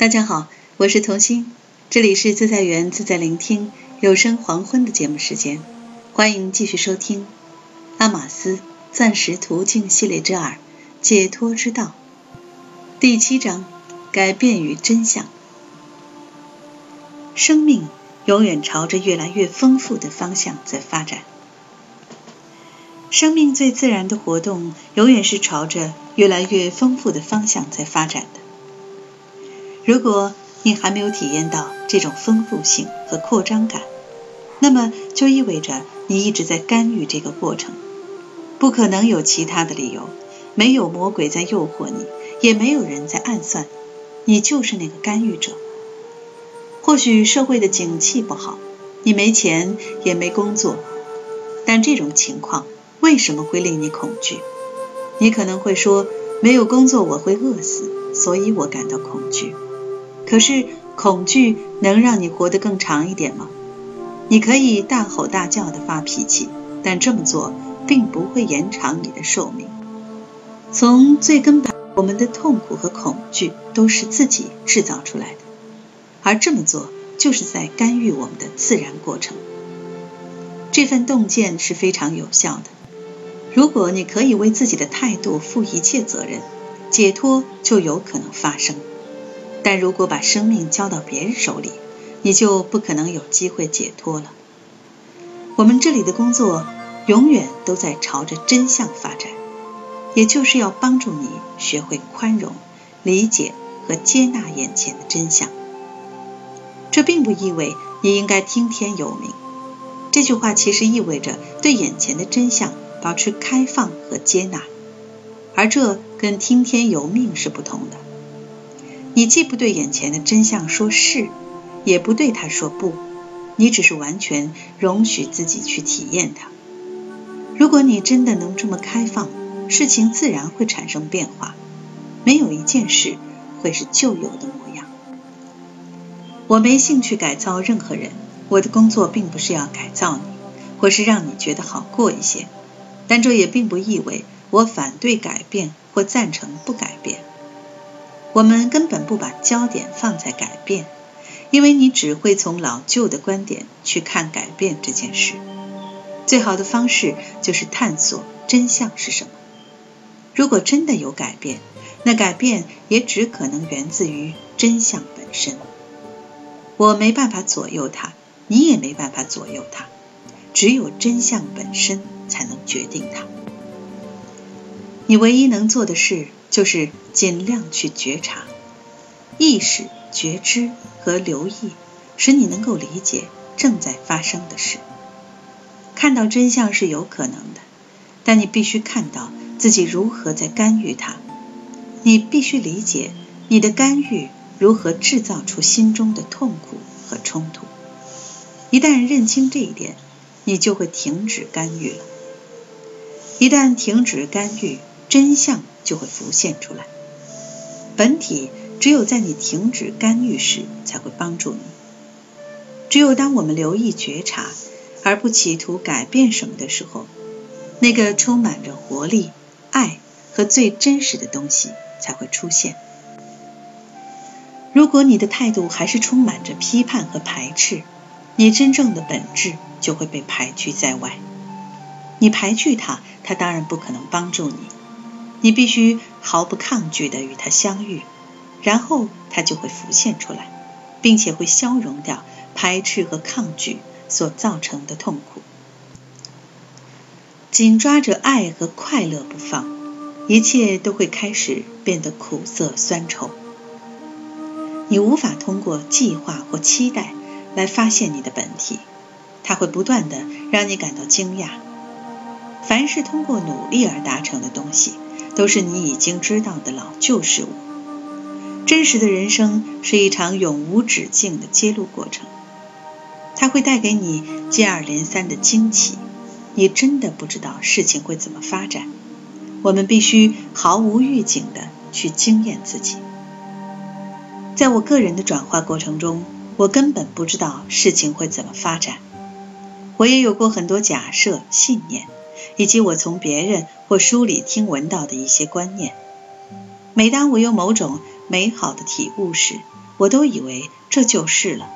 大家好，我是童心，这里是自在园自在聆听有声黄昏的节目时间，欢迎继续收听《阿玛斯钻石途径系列之二解脱之道》第七章：改变与真相。生命永远朝着越来越丰富的方向在发展。生命最自然的活动，永远是朝着越来越丰富的方向在发展的。如果你还没有体验到这种丰富性和扩张感，那么就意味着你一直在干预这个过程。不可能有其他的理由，没有魔鬼在诱惑你，也没有人在暗算你，你就是那个干预者。或许社会的景气不好，你没钱也没工作，但这种情况。为什么会令你恐惧？你可能会说，没有工作我会饿死，所以我感到恐惧。可是，恐惧能让你活得更长一点吗？你可以大吼大叫的发脾气，但这么做并不会延长你的寿命。从最根本，我们的痛苦和恐惧都是自己制造出来的，而这么做就是在干预我们的自然过程。这份洞见是非常有效的。如果你可以为自己的态度负一切责任，解脱就有可能发生；但如果把生命交到别人手里，你就不可能有机会解脱了。我们这里的工作永远都在朝着真相发展，也就是要帮助你学会宽容、理解和接纳眼前的真相。这并不意味你应该听天由命，这句话其实意味着对眼前的真相。保持开放和接纳，而这跟听天由命是不同的。你既不对眼前的真相说是，也不对他说不，你只是完全容许自己去体验它。如果你真的能这么开放，事情自然会产生变化，没有一件事会是旧有的模样。我没兴趣改造任何人，我的工作并不是要改造你，或是让你觉得好过一些。但这也并不意味我反对改变或赞成不改变。我们根本不把焦点放在改变，因为你只会从老旧的观点去看改变这件事。最好的方式就是探索真相是什么。如果真的有改变，那改变也只可能源自于真相本身。我没办法左右它，你也没办法左右它。只有真相本身才能决定它。你唯一能做的事就是尽量去觉察、意识、觉知和留意，使你能够理解正在发生的事。看到真相是有可能的，但你必须看到自己如何在干预它。你必须理解你的干预如何制造出心中的痛苦和冲突。一旦认清这一点，你就会停止干预了。一旦停止干预，真相就会浮现出来。本体只有在你停止干预时才会帮助你。只有当我们留意觉察，而不企图改变什么的时候，那个充满着活力、爱和最真实的东西才会出现。如果你的态度还是充满着批判和排斥，你真正的本质就会被排拒在外。你排拒他，他当然不可能帮助你。你必须毫不抗拒的与它相遇，然后它就会浮现出来，并且会消融掉排斥和抗拒所造成的痛苦。紧抓着爱和快乐不放，一切都会开始变得苦涩酸臭。你无法通过计划或期待。来发现你的本体，它会不断的让你感到惊讶。凡是通过努力而达成的东西，都是你已经知道的老旧事物。真实的人生是一场永无止境的揭露过程，它会带给你接二连三的惊奇。你真的不知道事情会怎么发展。我们必须毫无预警的去惊艳自己。在我个人的转化过程中。我根本不知道事情会怎么发展，我也有过很多假设、信念，以及我从别人或书里听闻到的一些观念。每当我有某种美好的体悟时，我都以为这就是了。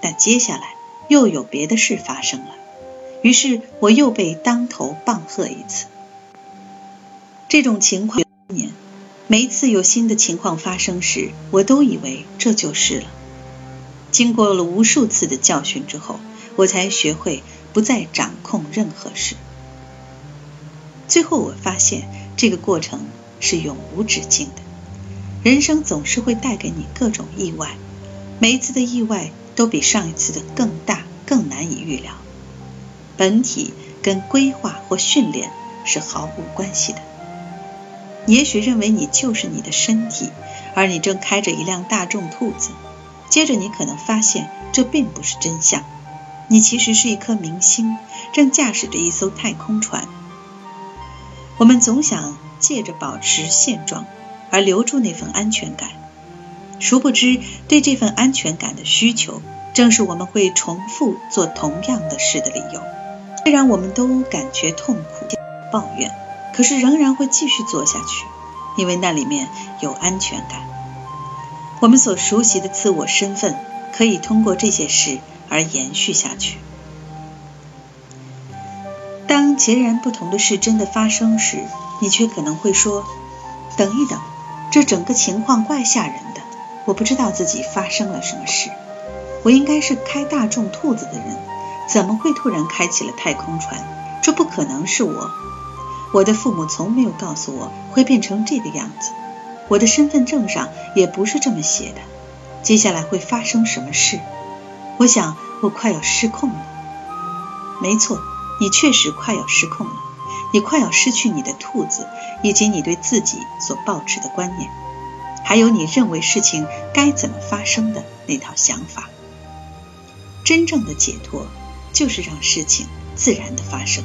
但接下来又有别的事发生了，于是我又被当头棒喝一次。这种情况年，每一次有新的情况发生时，我都以为这就是了。经过了无数次的教训之后，我才学会不再掌控任何事。最后我发现，这个过程是永无止境的。人生总是会带给你各种意外，每一次的意外都比上一次的更大、更难以预料。本体跟规划或训练是毫无关系的。你也许认为你就是你的身体，而你正开着一辆大众兔子。接着，你可能发现这并不是真相，你其实是一颗明星，正驾驶着一艘太空船。我们总想借着保持现状而留住那份安全感，殊不知，对这份安全感的需求，正是我们会重复做同样的事的理由。虽然我们都感觉痛苦、抱怨，可是仍然会继续做下去，因为那里面有安全感。我们所熟悉的自我身份可以通过这些事而延续下去。当截然不同的事真的发生时，你却可能会说：“等一等，这整个情况怪吓人的。我不知道自己发生了什么事。我应该是开大众兔子的人，怎么会突然开启了太空船？这不可能是我。我的父母从没有告诉我会变成这个样子。”我的身份证上也不是这么写的。接下来会发生什么事？我想我快要失控了。没错，你确实快要失控了。你快要失去你的兔子，以及你对自己所抱持的观念，还有你认为事情该怎么发生的那套想法。真正的解脱就是让事情自然的发生。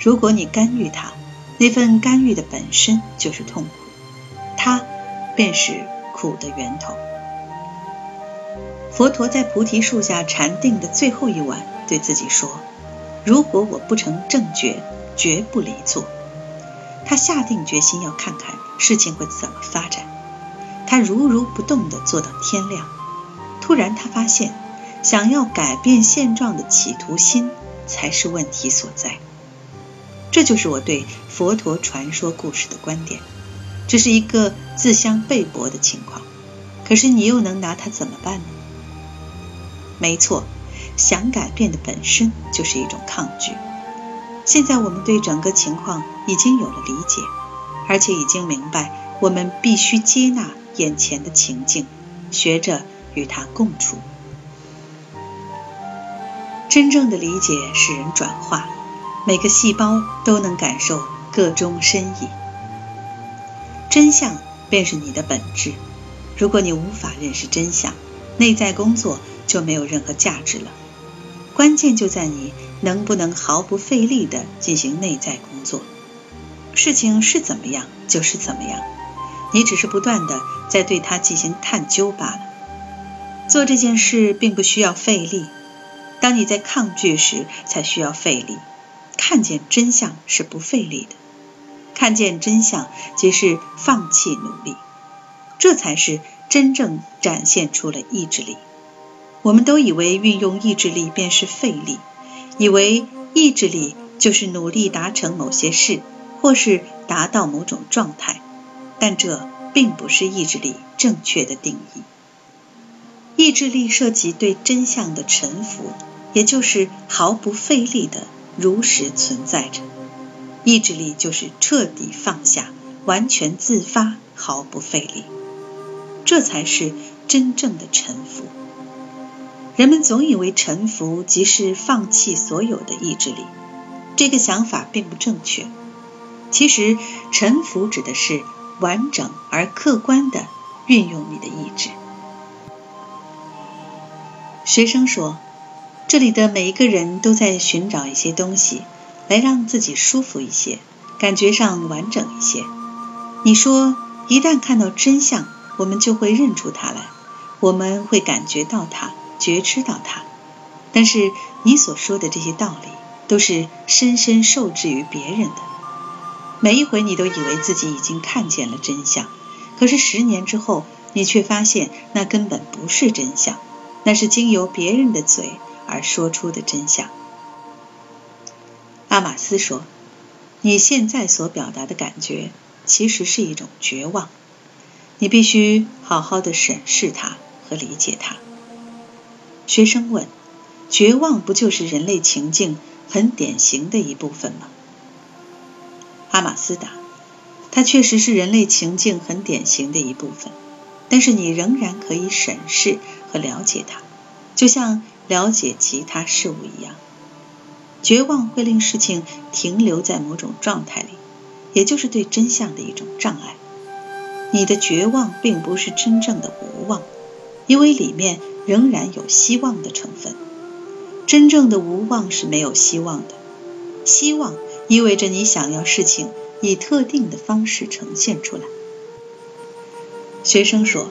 如果你干预它，那份干预的本身就是痛苦。它便是苦的源头。佛陀在菩提树下禅定的最后一晚，对自己说：“如果我不成正觉，绝不离座。”他下定决心要看看事情会怎么发展。他如如不动地坐到天亮。突然，他发现想要改变现状的企图心才是问题所在。这就是我对佛陀传说故事的观点。这是一个自相背驳的情况，可是你又能拿它怎么办呢？没错，想改变的本身就是一种抗拒。现在我们对整个情况已经有了理解，而且已经明白，我们必须接纳眼前的情境，学着与它共处。真正的理解使人转化，每个细胞都能感受个中深意。真相便是你的本质。如果你无法认识真相，内在工作就没有任何价值了。关键就在你能不能毫不费力地进行内在工作。事情是怎么样就是怎么样，你只是不断地在对它进行探究罢了。做这件事并不需要费力。当你在抗拒时，才需要费力。看见真相是不费力的。看见真相，即是放弃努力，这才是真正展现出了意志力。我们都以为运用意志力便是费力，以为意志力就是努力达成某些事，或是达到某种状态，但这并不是意志力正确的定义。意志力涉及对真相的臣服，也就是毫不费力的如实存在着。意志力就是彻底放下，完全自发，毫不费力，这才是真正的臣服。人们总以为臣服即是放弃所有的意志力，这个想法并不正确。其实，臣服指的是完整而客观地运用你的意志。学生说：“这里的每一个人都在寻找一些东西。”来让自己舒服一些，感觉上完整一些。你说，一旦看到真相，我们就会认出它来，我们会感觉到它，觉知到它。但是你所说的这些道理，都是深深受制于别人的。每一回你都以为自己已经看见了真相，可是十年之后，你却发现那根本不是真相，那是经由别人的嘴而说出的真相。阿玛斯说：“你现在所表达的感觉，其实是一种绝望。你必须好好的审视它和理解它。”学生问：“绝望不就是人类情境很典型的一部分吗？”阿玛斯答：“它确实是人类情境很典型的一部分，但是你仍然可以审视和了解它，就像了解其他事物一样。”绝望会令事情停留在某种状态里，也就是对真相的一种障碍。你的绝望并不是真正的无望，因为里面仍然有希望的成分。真正的无望是没有希望的，希望意味着你想要事情以特定的方式呈现出来。学生说：“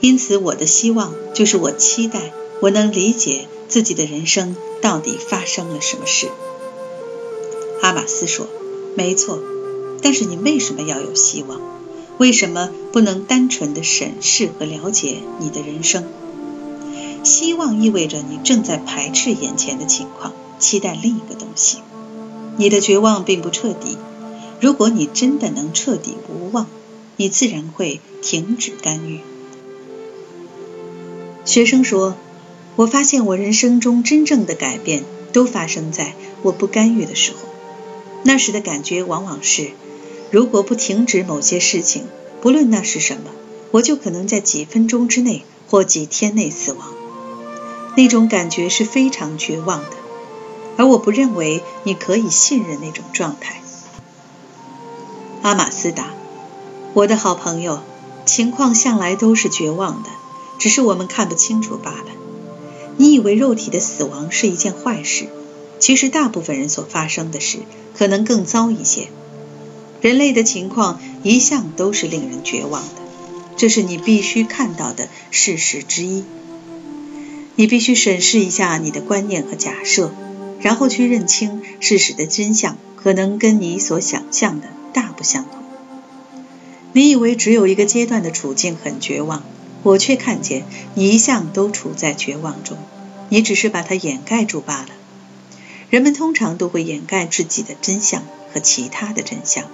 因此，我的希望就是我期待我能理解。”自己的人生到底发生了什么事？阿玛斯说：“没错，但是你为什么要有希望？为什么不能单纯的审视和了解你的人生？希望意味着你正在排斥眼前的情况，期待另一个东西。你的绝望并不彻底。如果你真的能彻底无望，你自然会停止干预。”学生说。我发现，我人生中真正的改变都发生在我不干预的时候。那时的感觉往往是，如果不停止某些事情，不论那是什么，我就可能在几分钟之内或几天内死亡。那种感觉是非常绝望的，而我不认为你可以信任那种状态。阿玛斯达，我的好朋友，情况向来都是绝望的，只是我们看不清楚罢了。你以为肉体的死亡是一件坏事，其实大部分人所发生的事可能更糟一些。人类的情况一向都是令人绝望的，这是你必须看到的事实之一。你必须审视一下你的观念和假设，然后去认清事实的真相，可能跟你所想象的大不相同。你以为只有一个阶段的处境很绝望。我却看见你一向都处在绝望中，你只是把它掩盖住罢了。人们通常都会掩盖自己的真相和其他的真相。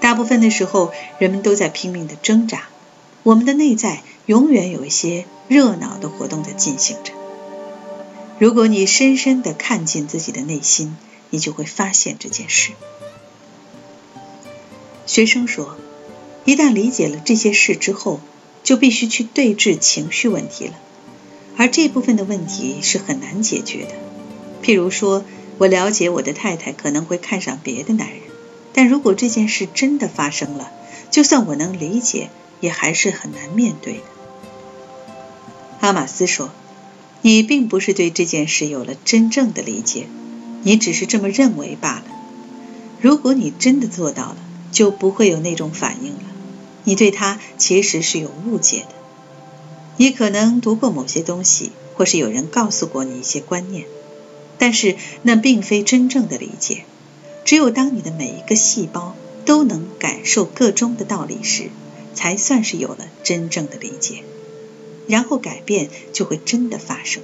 大部分的时候，人们都在拼命的挣扎。我们的内在永远有一些热闹的活动在进行着。如果你深深的看进自己的内心，你就会发现这件事。学生说：“一旦理解了这些事之后。”就必须去对峙情绪问题了，而这部分的问题是很难解决的。譬如说，我了解我的太太可能会看上别的男人，但如果这件事真的发生了，就算我能理解，也还是很难面对的。阿马斯说：“你并不是对这件事有了真正的理解，你只是这么认为罢了。如果你真的做到了，就不会有那种反应了。”你对他其实是有误解的，你可能读过某些东西，或是有人告诉过你一些观念，但是那并非真正的理解。只有当你的每一个细胞都能感受个中的道理时，才算是有了真正的理解，然后改变就会真的发生。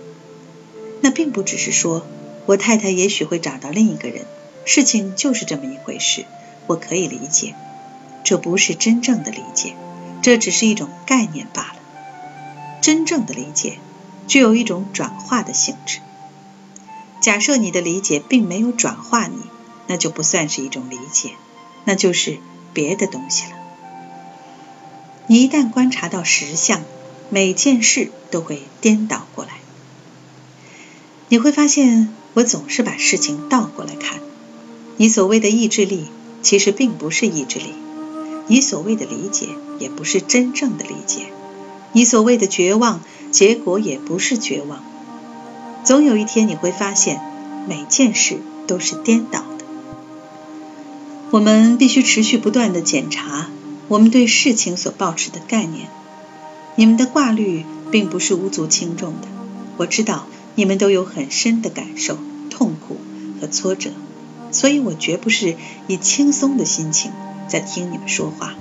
那并不只是说我太太也许会找到另一个人，事情就是这么一回事，我可以理解。这不是真正的理解，这只是一种概念罢了。真正的理解具有一种转化的性质。假设你的理解并没有转化你，那就不算是一种理解，那就是别的东西了。你一旦观察到实相，每件事都会颠倒过来。你会发现，我总是把事情倒过来看。你所谓的意志力，其实并不是意志力。你所谓的理解也不是真正的理解，你所谓的绝望，结果也不是绝望。总有一天你会发现，每件事都是颠倒的。我们必须持续不断的检查我们对事情所抱持的概念。你们的挂虑并不是无足轻重的，我知道你们都有很深的感受、痛苦和挫折，所以我绝不是以轻松的心情。在听你们说话。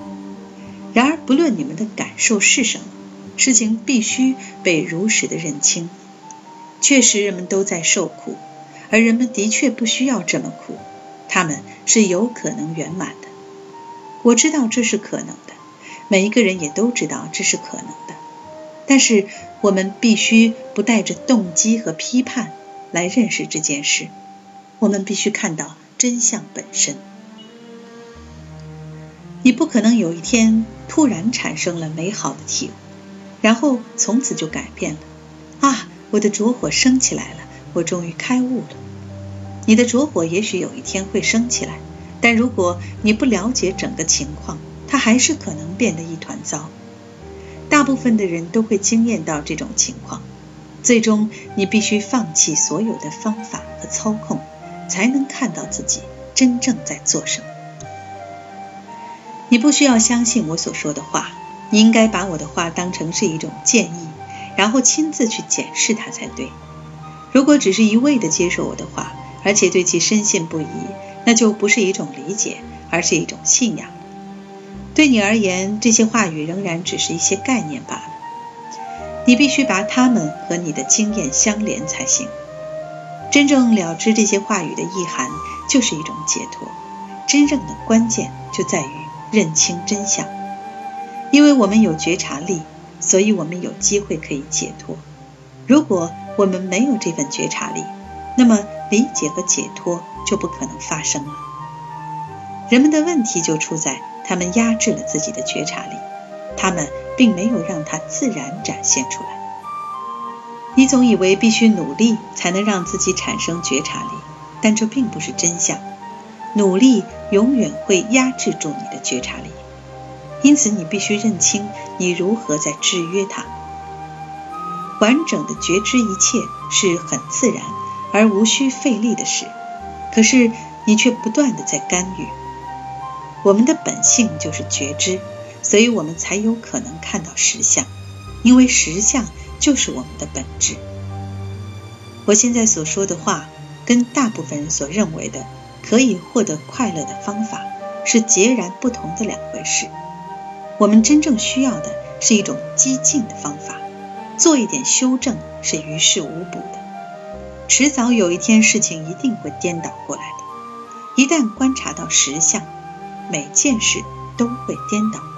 然而，不论你们的感受是什么，事情必须被如实的认清。确实，人们都在受苦，而人们的确不需要这么苦，他们是有可能圆满的。我知道这是可能的，每一个人也都知道这是可能的。但是，我们必须不带着动机和批判来认识这件事，我们必须看到真相本身。你不可能有一天突然产生了美好的体悟，然后从此就改变了。啊，我的着火升起来了，我终于开悟了。你的着火也许有一天会升起来，但如果你不了解整个情况，它还是可能变得一团糟。大部分的人都会经验到这种情况。最终，你必须放弃所有的方法和操控，才能看到自己真正在做什么。你不需要相信我所说的话，你应该把我的话当成是一种建议，然后亲自去检视它才对。如果只是一味的接受我的话，而且对其深信不疑，那就不是一种理解，而是一种信仰。对你而言，这些话语仍然只是一些概念罢了。你必须把它们和你的经验相连才行。真正了知这些话语的意涵，就是一种解脱。真正的关键就在于。认清真相，因为我们有觉察力，所以我们有机会可以解脱。如果我们没有这份觉察力，那么理解和解脱就不可能发生了。人们的问题就出在他们压制了自己的觉察力，他们并没有让它自然展现出来。你总以为必须努力才能让自己产生觉察力，但这并不是真相。努力永远会压制住你的觉察力，因此你必须认清你如何在制约它。完整的觉知一切是很自然而无需费力的事，可是你却不断的在干预。我们的本性就是觉知，所以我们才有可能看到实相，因为实相就是我们的本质。我现在所说的话，跟大部分人所认为的。可以获得快乐的方法是截然不同的两回事。我们真正需要的是一种激进的方法，做一点修正是于事无补的。迟早有一天，事情一定会颠倒过来的。一旦观察到实相，每件事都会颠倒。